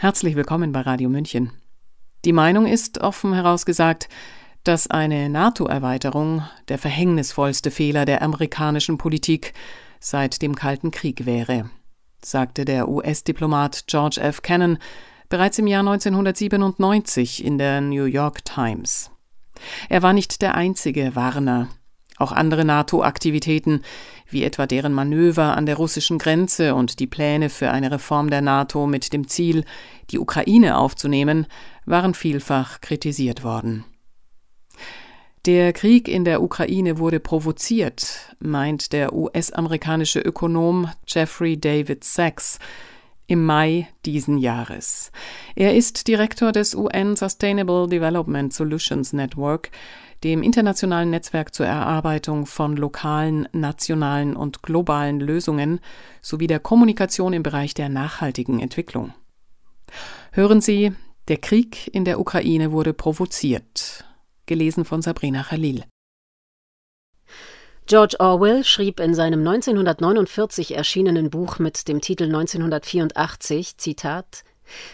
Herzlich willkommen bei Radio München. Die Meinung ist, offen herausgesagt, dass eine NATO-Erweiterung der verhängnisvollste Fehler der amerikanischen Politik seit dem Kalten Krieg wäre, sagte der US-Diplomat George F. Kennan bereits im Jahr 1997 in der New York Times. Er war nicht der einzige Warner. Auch andere NATO-Aktivitäten, wie etwa deren Manöver an der russischen Grenze und die Pläne für eine Reform der NATO mit dem Ziel, die Ukraine aufzunehmen, waren vielfach kritisiert worden. Der Krieg in der Ukraine wurde provoziert, meint der US-amerikanische Ökonom Jeffrey David Sachs im Mai diesen Jahres. Er ist Direktor des UN Sustainable Development Solutions Network, dem internationalen Netzwerk zur Erarbeitung von lokalen, nationalen und globalen Lösungen sowie der Kommunikation im Bereich der nachhaltigen Entwicklung. Hören Sie, der Krieg in der Ukraine wurde provoziert. Gelesen von Sabrina Khalil. George Orwell schrieb in seinem 1949 erschienenen Buch mit dem Titel 1984, Zitat,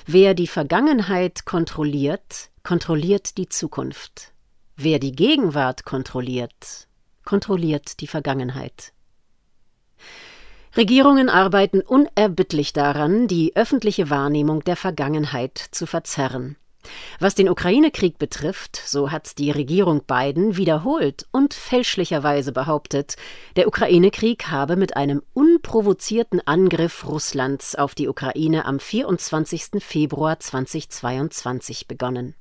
Wer die Vergangenheit kontrolliert, kontrolliert die Zukunft. Wer die Gegenwart kontrolliert, kontrolliert die Vergangenheit. Regierungen arbeiten unerbittlich daran, die öffentliche Wahrnehmung der Vergangenheit zu verzerren. Was den Ukraine-Krieg betrifft, so hat die Regierung Biden wiederholt und fälschlicherweise behauptet, der Ukraine-Krieg habe mit einem unprovozierten Angriff Russlands auf die Ukraine am 24. Februar 2022 begonnen.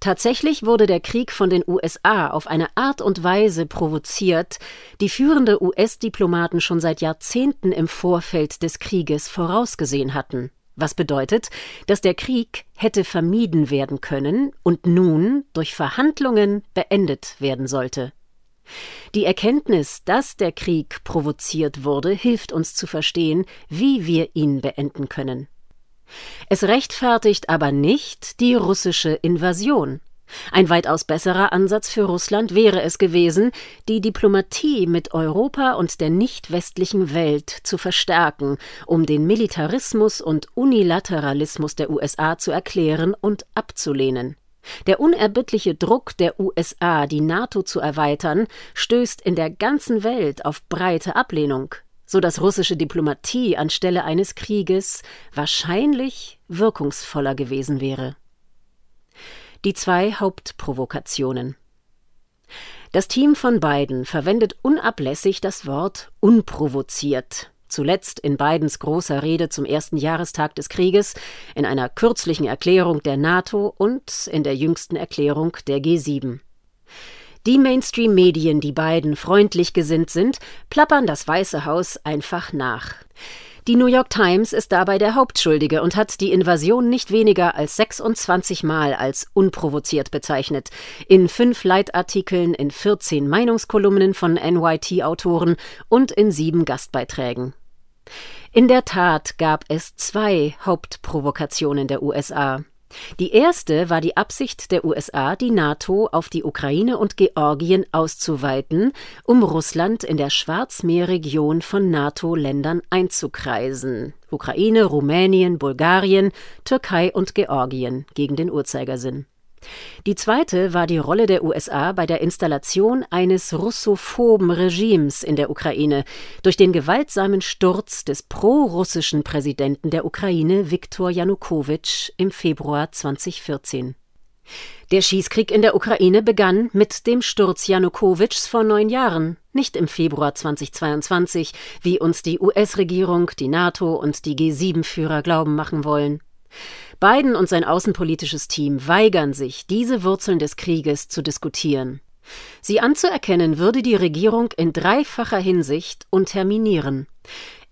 Tatsächlich wurde der Krieg von den USA auf eine Art und Weise provoziert, die führende US-Diplomaten schon seit Jahrzehnten im Vorfeld des Krieges vorausgesehen hatten. Was bedeutet, dass der Krieg hätte vermieden werden können und nun durch Verhandlungen beendet werden sollte. Die Erkenntnis, dass der Krieg provoziert wurde, hilft uns zu verstehen, wie wir ihn beenden können. Es rechtfertigt aber nicht die russische Invasion. Ein weitaus besserer Ansatz für Russland wäre es gewesen, die Diplomatie mit Europa und der nicht westlichen Welt zu verstärken, um den Militarismus und Unilateralismus der USA zu erklären und abzulehnen. Der unerbittliche Druck der USA, die NATO zu erweitern, stößt in der ganzen Welt auf breite Ablehnung, so dass russische Diplomatie anstelle eines Krieges wahrscheinlich wirkungsvoller gewesen wäre. Die zwei Hauptprovokationen. Das Team von Biden verwendet unablässig das Wort unprovoziert. Zuletzt in Bidens großer Rede zum ersten Jahrestag des Krieges, in einer kürzlichen Erklärung der NATO und in der jüngsten Erklärung der G7. Die Mainstream-Medien, die beiden freundlich gesinnt sind, plappern das Weiße Haus einfach nach. Die New York Times ist dabei der Hauptschuldige und hat die Invasion nicht weniger als 26 Mal als unprovoziert bezeichnet. In fünf Leitartikeln, in 14 Meinungskolumnen von NYT-Autoren und in sieben Gastbeiträgen. In der Tat gab es zwei Hauptprovokationen der USA. Die erste war die Absicht der USA, die NATO auf die Ukraine und Georgien auszuweiten, um Russland in der Schwarzmeerregion von NATO-Ländern einzukreisen. Ukraine, Rumänien, Bulgarien, Türkei und Georgien gegen den Uhrzeigersinn. Die zweite war die Rolle der USA bei der Installation eines russophoben Regimes in der Ukraine durch den gewaltsamen Sturz des prorussischen Präsidenten der Ukraine Viktor Janukowitsch im Februar 2014. Der Schießkrieg in der Ukraine begann mit dem Sturz Janukowitschs vor neun Jahren, nicht im Februar 2022, wie uns die US-Regierung, die NATO und die G7-Führer glauben machen wollen. Biden und sein außenpolitisches Team weigern sich, diese Wurzeln des Krieges zu diskutieren. Sie anzuerkennen würde die Regierung in dreifacher Hinsicht unterminieren.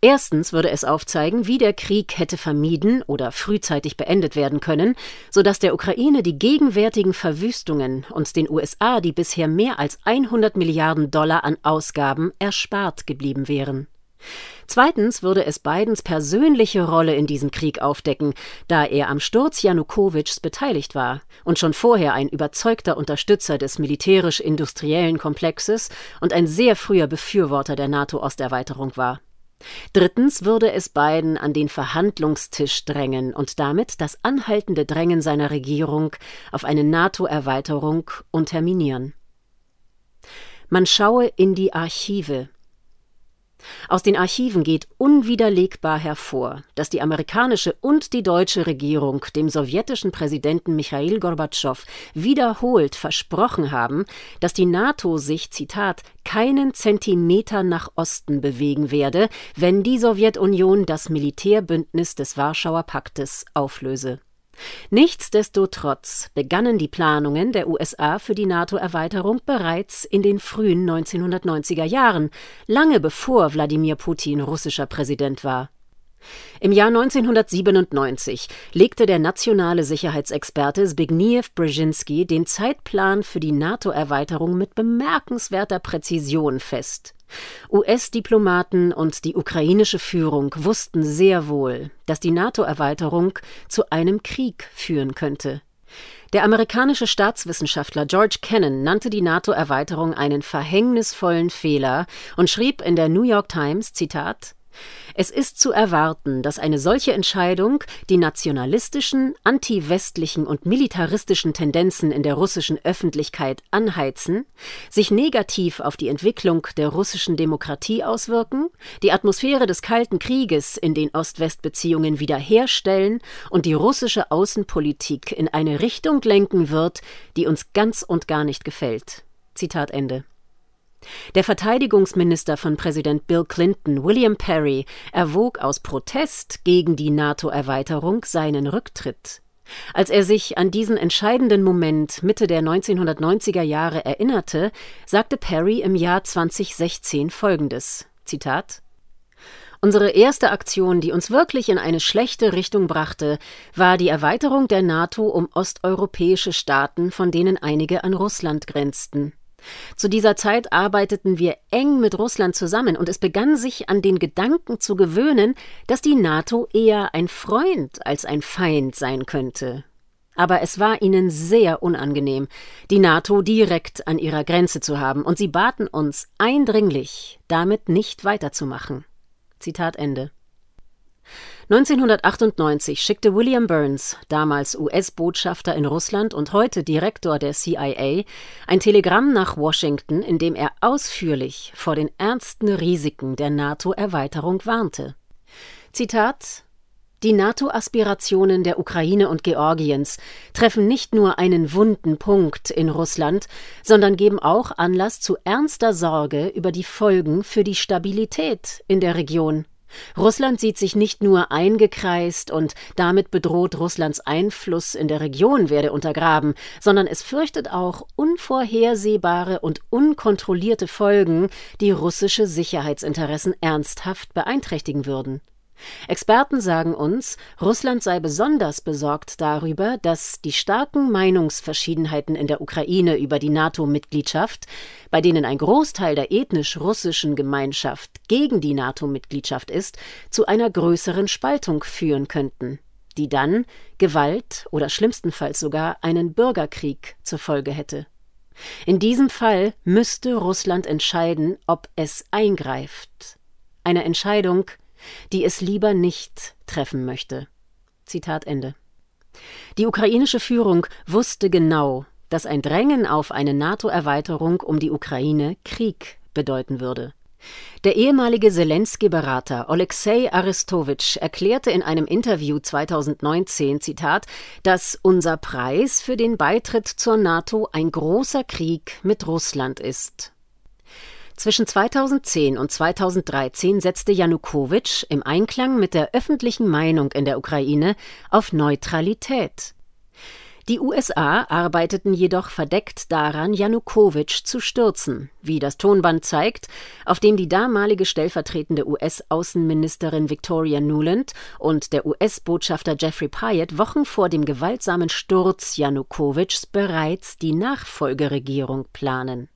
Erstens würde es aufzeigen, wie der Krieg hätte vermieden oder frühzeitig beendet werden können, sodass der Ukraine die gegenwärtigen Verwüstungen und den USA die bisher mehr als 100 Milliarden Dollar an Ausgaben erspart geblieben wären. Zweitens würde es Bidens persönliche Rolle in diesem Krieg aufdecken, da er am Sturz Janukowitschs beteiligt war und schon vorher ein überzeugter Unterstützer des militärisch-industriellen Komplexes und ein sehr früher Befürworter der NATO-Osterweiterung war. Drittens würde es Biden an den Verhandlungstisch drängen und damit das anhaltende Drängen seiner Regierung auf eine NATO-Erweiterung unterminieren. Man schaue in die Archive, aus den Archiven geht unwiderlegbar hervor, dass die amerikanische und die deutsche Regierung dem sowjetischen Präsidenten Michail Gorbatschow wiederholt versprochen haben, dass die NATO sich, Zitat, keinen Zentimeter nach Osten bewegen werde, wenn die Sowjetunion das Militärbündnis des Warschauer Paktes auflöse. Nichtsdestotrotz begannen die Planungen der USA für die NATO-Erweiterung bereits in den frühen 1990er Jahren, lange bevor Wladimir Putin russischer Präsident war. Im Jahr 1997 legte der nationale Sicherheitsexperte Zbigniew Brzezinski den Zeitplan für die NATO-Erweiterung mit bemerkenswerter Präzision fest. US-Diplomaten und die ukrainische Führung wussten sehr wohl, dass die NATO-Erweiterung zu einem Krieg führen könnte. Der amerikanische Staatswissenschaftler George Kennan nannte die NATO-Erweiterung einen verhängnisvollen Fehler und schrieb in der New York Times, Zitat, es ist zu erwarten, dass eine solche Entscheidung die nationalistischen, anti-westlichen und militaristischen Tendenzen in der russischen Öffentlichkeit anheizen, sich negativ auf die Entwicklung der russischen Demokratie auswirken, die Atmosphäre des Kalten Krieges in den Ost-West-Beziehungen wiederherstellen und die russische Außenpolitik in eine Richtung lenken wird, die uns ganz und gar nicht gefällt. Zitat Ende. Der Verteidigungsminister von Präsident Bill Clinton, William Perry, erwog aus Protest gegen die NATO-Erweiterung seinen Rücktritt. Als er sich an diesen entscheidenden Moment Mitte der 1990er Jahre erinnerte, sagte Perry im Jahr 2016 folgendes: Zitat Unsere erste Aktion, die uns wirklich in eine schlechte Richtung brachte, war die Erweiterung der NATO um osteuropäische Staaten, von denen einige an Russland grenzten. Zu dieser Zeit arbeiteten wir eng mit Russland zusammen und es begann sich an den Gedanken zu gewöhnen, dass die NATO eher ein Freund als ein Feind sein könnte. Aber es war ihnen sehr unangenehm, die NATO direkt an ihrer Grenze zu haben, und sie baten uns eindringlich, damit nicht weiterzumachen. Zitat Ende. 1998 schickte William Burns, damals US-Botschafter in Russland und heute Direktor der CIA, ein Telegramm nach Washington, in dem er ausführlich vor den ernsten Risiken der NATO-Erweiterung warnte. Zitat die NATO-Aspirationen der Ukraine und Georgiens treffen nicht nur einen wunden Punkt in Russland, sondern geben auch Anlass zu ernster Sorge über die Folgen für die Stabilität in der Region. Russland sieht sich nicht nur eingekreist und damit bedroht Russlands Einfluss in der Region werde untergraben, sondern es fürchtet auch unvorhersehbare und unkontrollierte Folgen, die russische Sicherheitsinteressen ernsthaft beeinträchtigen würden. Experten sagen uns, Russland sei besonders besorgt darüber, dass die starken Meinungsverschiedenheiten in der Ukraine über die NATO-Mitgliedschaft, bei denen ein Großteil der ethnisch russischen Gemeinschaft gegen die NATO-Mitgliedschaft ist, zu einer größeren Spaltung führen könnten, die dann Gewalt oder schlimmstenfalls sogar einen Bürgerkrieg zur Folge hätte. In diesem Fall müsste Russland entscheiden, ob es eingreift. Eine Entscheidung, die es lieber nicht treffen möchte. Zitat Ende. Die ukrainische Führung wusste genau, dass ein Drängen auf eine NATO-Erweiterung um die Ukraine Krieg bedeuten würde. Der ehemalige Zelensky-Berater Oleksiy Aristowitsch erklärte in einem Interview 2019, Zitat, dass unser Preis für den Beitritt zur NATO ein großer Krieg mit Russland ist. Zwischen 2010 und 2013 setzte Janukowitsch im Einklang mit der öffentlichen Meinung in der Ukraine auf Neutralität. Die USA arbeiteten jedoch verdeckt daran, Janukowitsch zu stürzen, wie das Tonband zeigt, auf dem die damalige stellvertretende US-Außenministerin Victoria Nuland und der US-Botschafter Jeffrey Pyatt Wochen vor dem gewaltsamen Sturz Janukowitschs bereits die Nachfolgeregierung planen.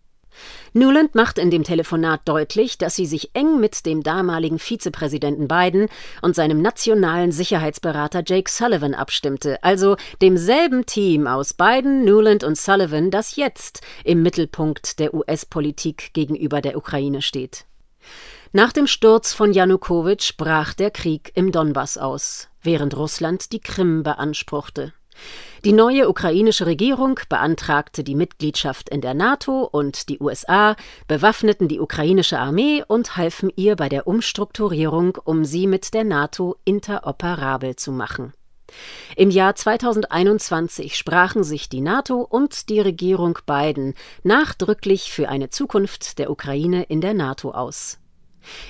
Nuland macht in dem Telefonat deutlich, dass sie sich eng mit dem damaligen Vizepräsidenten Biden und seinem nationalen Sicherheitsberater Jake Sullivan abstimmte, also demselben Team aus Biden, Nuland und Sullivan, das jetzt im Mittelpunkt der US-Politik gegenüber der Ukraine steht. Nach dem Sturz von Janukowitsch brach der Krieg im Donbass aus, während Russland die Krim beanspruchte. Die neue ukrainische Regierung beantragte die Mitgliedschaft in der NATO und die USA bewaffneten die ukrainische Armee und halfen ihr bei der Umstrukturierung, um sie mit der NATO interoperabel zu machen. Im Jahr 2021 sprachen sich die NATO und die Regierung Biden nachdrücklich für eine Zukunft der Ukraine in der NATO aus.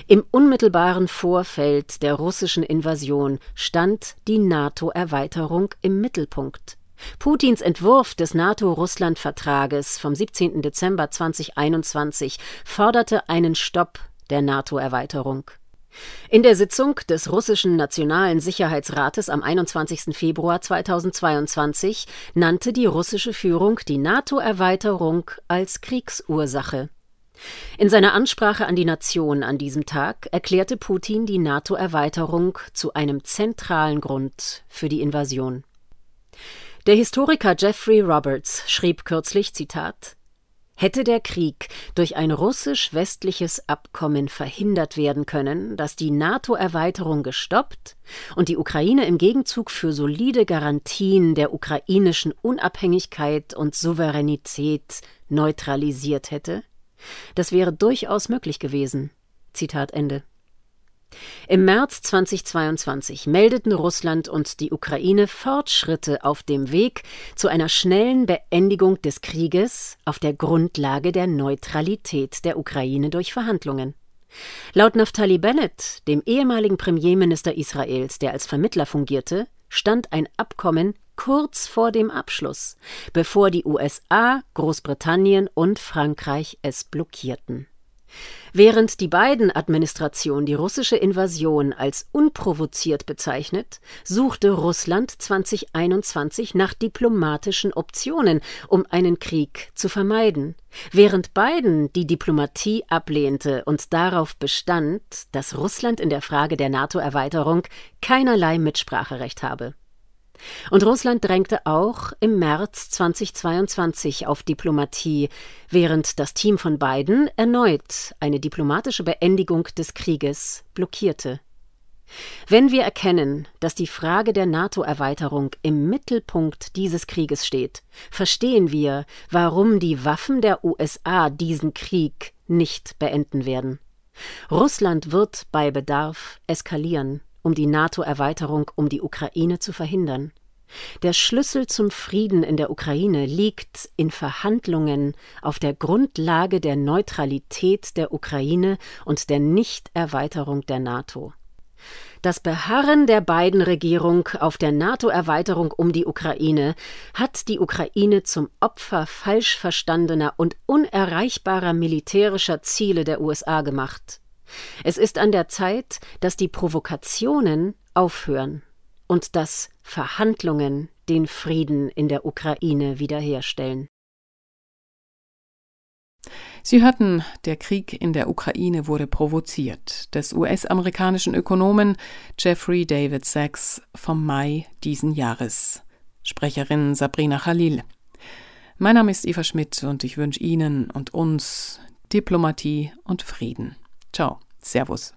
Im unmittelbaren Vorfeld der russischen Invasion stand die NATO-Erweiterung im Mittelpunkt. Putins Entwurf des NATO-Russland-Vertrages vom 17. Dezember 2021 forderte einen Stopp der NATO-Erweiterung. In der Sitzung des russischen Nationalen Sicherheitsrates am 21. Februar 2022 nannte die russische Führung die NATO-Erweiterung als Kriegsursache. In seiner Ansprache an die Nation an diesem Tag erklärte Putin die NATO-Erweiterung zu einem zentralen Grund für die Invasion. Der Historiker Jeffrey Roberts schrieb kürzlich Zitat Hätte der Krieg durch ein russisch-westliches Abkommen verhindert werden können, das die NATO-Erweiterung gestoppt und die Ukraine im Gegenzug für solide Garantien der ukrainischen Unabhängigkeit und Souveränität neutralisiert hätte? Das wäre durchaus möglich gewesen. Zitat Ende. Im März 2022 meldeten Russland und die Ukraine Fortschritte auf dem Weg zu einer schnellen Beendigung des Krieges auf der Grundlage der Neutralität der Ukraine durch Verhandlungen. Laut Naftali Bennett, dem ehemaligen Premierminister Israels, der als Vermittler fungierte, stand ein Abkommen kurz vor dem Abschluss, bevor die USA, Großbritannien und Frankreich es blockierten. Während die Biden-Administration die russische Invasion als unprovoziert bezeichnet, suchte Russland 2021 nach diplomatischen Optionen, um einen Krieg zu vermeiden. Während Biden die Diplomatie ablehnte und darauf bestand, dass Russland in der Frage der NATO-Erweiterung keinerlei Mitspracherecht habe. Und Russland drängte auch im März 2022 auf Diplomatie, während das Team von Biden erneut eine diplomatische Beendigung des Krieges blockierte. Wenn wir erkennen, dass die Frage der NATO-Erweiterung im Mittelpunkt dieses Krieges steht, verstehen wir, warum die Waffen der USA diesen Krieg nicht beenden werden. Russland wird bei Bedarf eskalieren um die NATO-Erweiterung um die Ukraine zu verhindern. Der Schlüssel zum Frieden in der Ukraine liegt in Verhandlungen auf der Grundlage der Neutralität der Ukraine und der Nichterweiterung der NATO. Das Beharren der beiden Regierung auf der NATO-Erweiterung um die Ukraine hat die Ukraine zum Opfer falsch verstandener und unerreichbarer militärischer Ziele der USA gemacht. Es ist an der Zeit, dass die Provokationen aufhören und dass Verhandlungen den Frieden in der Ukraine wiederherstellen. Sie hörten, der Krieg in der Ukraine wurde provoziert, des US-amerikanischen Ökonomen Jeffrey David Sachs vom Mai diesen Jahres. Sprecherin Sabrina Khalil. Mein Name ist Eva Schmidt und ich wünsche Ihnen und uns Diplomatie und Frieden. Ciao, Servus.